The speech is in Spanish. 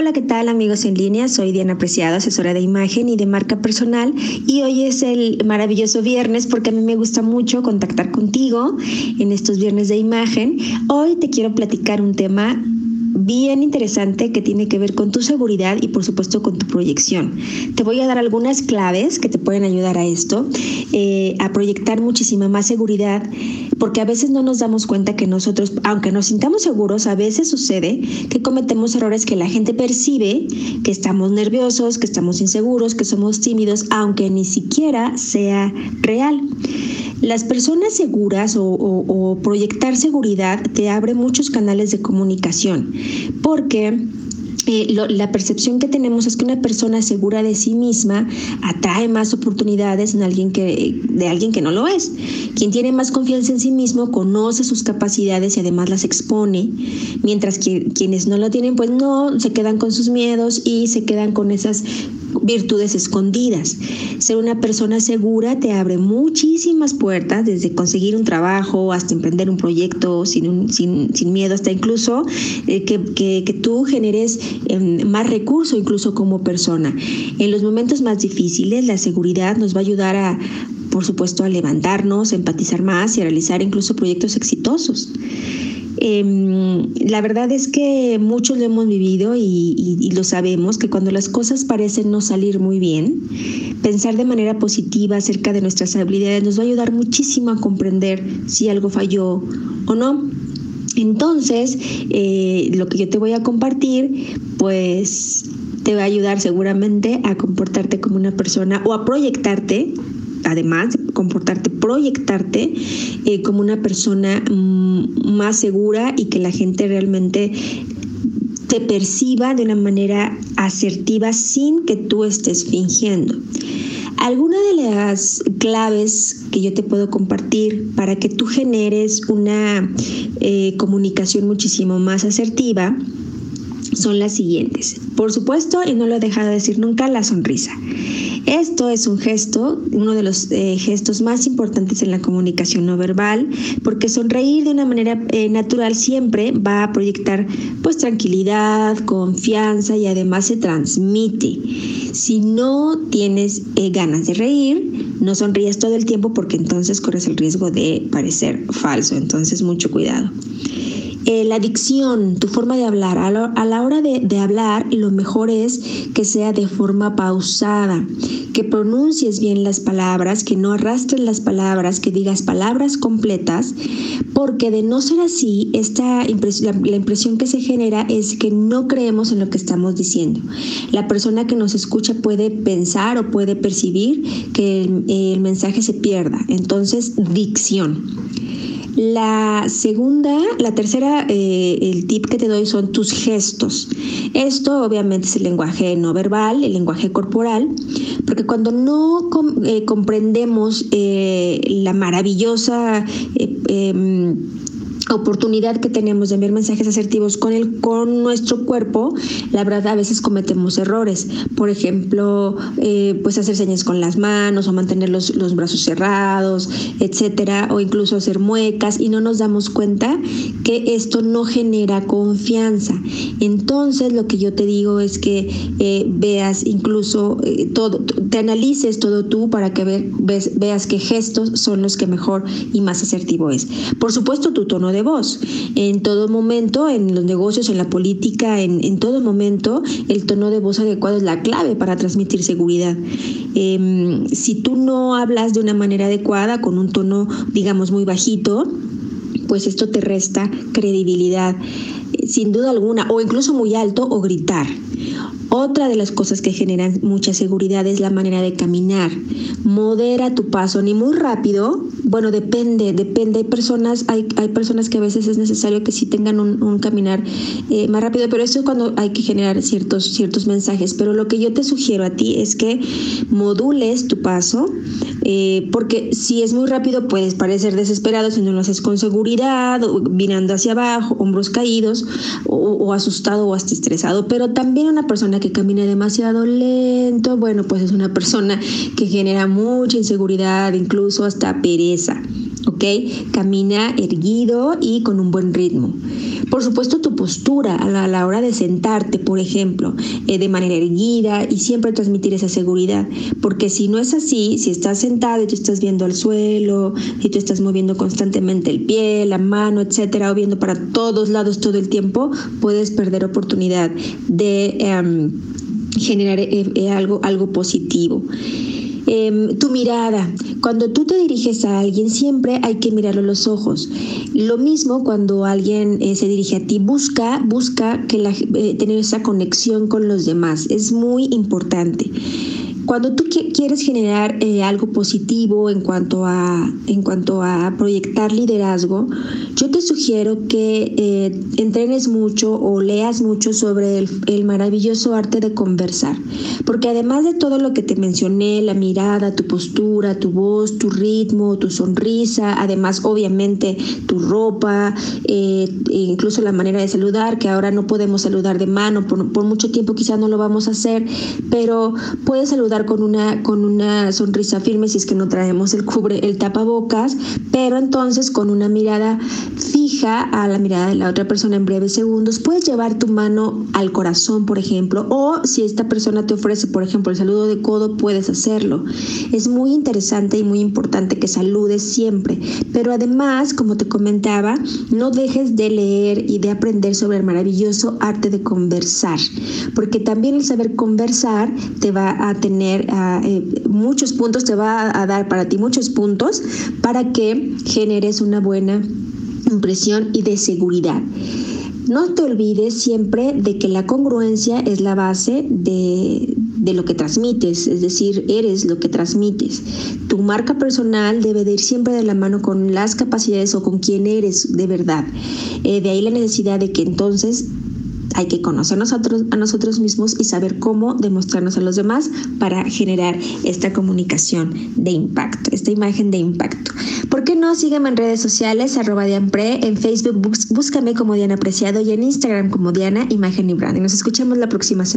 Hola, ¿qué tal amigos en línea? Soy Diana Preciado, asesora de imagen y de marca personal y hoy es el maravilloso viernes porque a mí me gusta mucho contactar contigo en estos viernes de imagen. Hoy te quiero platicar un tema bien interesante que tiene que ver con tu seguridad y por supuesto con tu proyección. Te voy a dar algunas claves que te pueden ayudar a esto, eh, a proyectar muchísima más seguridad, porque a veces no nos damos cuenta que nosotros, aunque nos sintamos seguros, a veces sucede que cometemos errores que la gente percibe, que estamos nerviosos, que estamos inseguros, que somos tímidos, aunque ni siquiera sea real. Las personas seguras o, proyectar seguridad te abre muchos canales de comunicación porque eh, la percepción que tenemos es que una persona segura de sí misma atrae más oportunidades en alguien que, de alguien que no lo es. Quien tiene más confianza en sí mismo conoce sus capacidades y además las expone, mientras que quienes no lo tienen, pues no, se quedan con sus miedos y se quedan con esas virtudes escondidas. Ser una persona segura te abre muchísimas puertas, desde conseguir un trabajo hasta emprender un proyecto sin, sin, sin miedo, hasta incluso eh, que, que, que, tú generes eh, más recurso incluso como persona. En los momentos más difíciles, la seguridad nos va a ayudar a por supuesto, a levantarnos, empatizar más y a realizar incluso proyectos exitosos. Em, la verdad es que muchos lo hemos vivido y, lo sabemos, que cuando las cosas parecen no salir muy bien, pensar de manera positiva acerca de nuestras habilidades nos va a ayudar muchísimo a comprender si algo falló o no. Entonces, eh, lo que yo te voy a compartir, pues te va a ayudar seguramente a comportarte como una persona o a proyectarte además de comportarte, proyectarte eh, como una persona mm, más segura y que la gente realmente te perciba de una manera asertiva sin que tú estés fingiendo. Alguna de las claves que yo te puedo compartir para que tú generes una eh, comunicación muchísimo más asertiva son las siguientes. Por supuesto, y no lo he dejado de decir nunca, la sonrisa. Esto es un gesto, uno de los eh, gestos más importantes en la comunicación no verbal, porque sonreír de una manera eh, natural siempre va a proyectar pues tranquilidad, confianza y además se transmite. Si no tienes eh, ganas de reír, no sonríes todo el tiempo porque entonces corres el riesgo de parecer falso. Entonces mucho cuidado. Eh, la dicción, tu forma de hablar. A, la hora de, hablar, lo mejor es que sea de forma pausada, que pronuncies bien las palabras, que no arrastres las palabras, que digas palabras completas, porque de no ser así, esta la, impresión que se genera es que no creemos en lo que estamos diciendo. La persona que nos escucha puede pensar o puede percibir que el mensaje se pierda. Entonces, dicción. La segunda, la tercera, eh, el tip que te doy son tus gestos. Esto obviamente es el lenguaje no verbal, el lenguaje corporal, porque cuando no eh, comprendemos eh, la maravillosa em, oportunidad que tenemos de enviar mensajes asertivos con el con nuestro cuerpo, la verdad a veces cometemos errores. Por ejemplo, eh, pues hacer señas con las manos o mantener los, los, brazos cerrados, etcétera, o incluso hacer muecas y no nos damos cuenta que esto no genera confianza. Entonces, lo que yo te digo es que eh, veas incluso eh, todo, te analices todo tú para que veas qué gestos son los que mejor y más asertivo es. Por supuesto, tu tono de voz. En todo momento, en los negocios, en la política, en, todo momento, el tono de voz adecuado es la clave para transmitir seguridad. Em, si tú no hablas de una manera adecuada, con un tono, digamos, muy bajito, pues esto te resta credibilidad, sin duda alguna, o incluso muy alto o gritar. Otra de las cosas que generan mucha seguridad es la manera de caminar. Modera tu paso, ni muy rápido. Bueno, depende, depende. Hay personas, hay, hay personas que a veces es necesario que sí tengan un, caminar eh, más rápido, pero eso es cuando hay que generar ciertos, ciertos mensajes. Pero lo que yo te sugiero a ti es que modules tu paso, eh, porque si es muy rápido puedes parecer desesperado si no lo haces con seguridad, o mirando hacia abajo, hombros caídos, o, o asustado o hasta estresado. Pero también una persona que camina demasiado lento, bueno, pues es una persona que genera mucha inseguridad, incluso hasta pereza. ¿Ok? Camina erguido y con un buen ritmo. Por supuesto, tu postura a la, hora de sentarte, por ejemplo, eh, de manera erguida y siempre transmitir esa seguridad. Porque si no es así, si estás sentado y tú estás viendo al suelo, y tú estás moviendo constantemente el pie, la mano, etcétera, o viendo para todos lados todo el tiempo, puedes perder oportunidad de em, generar eh, eh, algo, algo positivo. Em, tu mirada. Cuando tú te diriges a alguien, siempre hay que mirarlo a los ojos. Lo mismo cuando alguien eh, se dirige a ti, busca, busca que la, eh, tener esa conexión con los demás. Es muy importante. Cuando tú quieres generar eh, algo positivo en cuanto, a, en cuanto a proyectar liderazgo, yo te sugiero que eh, entrenes mucho o leas mucho sobre el, el, maravilloso arte de conversar. Porque además de todo lo que te mencioné, la mirada, tu postura, tu voz, tu ritmo, tu sonrisa, además obviamente tu ropa, eh, incluso la manera de saludar, que ahora no podemos saludar de mano, por, por mucho tiempo quizás no lo vamos a hacer, pero puedes saludar con una, con una sonrisa firme si es que no traemos el cubre, el tapabocas, pero entonces con una mirada fija a la mirada de la otra persona en breves segundos, puedes llevar tu mano al corazón, por ejemplo, o si esta persona te ofrece, por ejemplo, el saludo de codo, puedes hacerlo. Es muy interesante y muy importante que saludes siempre, pero además, como te comentaba, no dejes de leer y de aprender sobre el maravilloso arte de conversar, porque también el saber conversar te va a tener eh, muchos puntos, te va a dar para ti muchos puntos para que generes una buena impresión y de seguridad. No te olvides siempre de que la congruencia es la base de, lo que transmites, es decir, eres lo que transmites. Tu marca personal debe de ir siempre de la mano con las capacidades o con quién eres de verdad. Eh, de ahí la necesidad de que entonces hay que conocernos a nosotros mismos y saber cómo demostrarnos a los demás para generar esta comunicación de impacto, esta imagen de impacto. ¿Por qué no? Sígueme en redes sociales, arroba Dianpre, en Facebook búscame como Diana Apreciado y en Instagram como Diana Imagen y Branding. Nos escuchamos la próxima semana.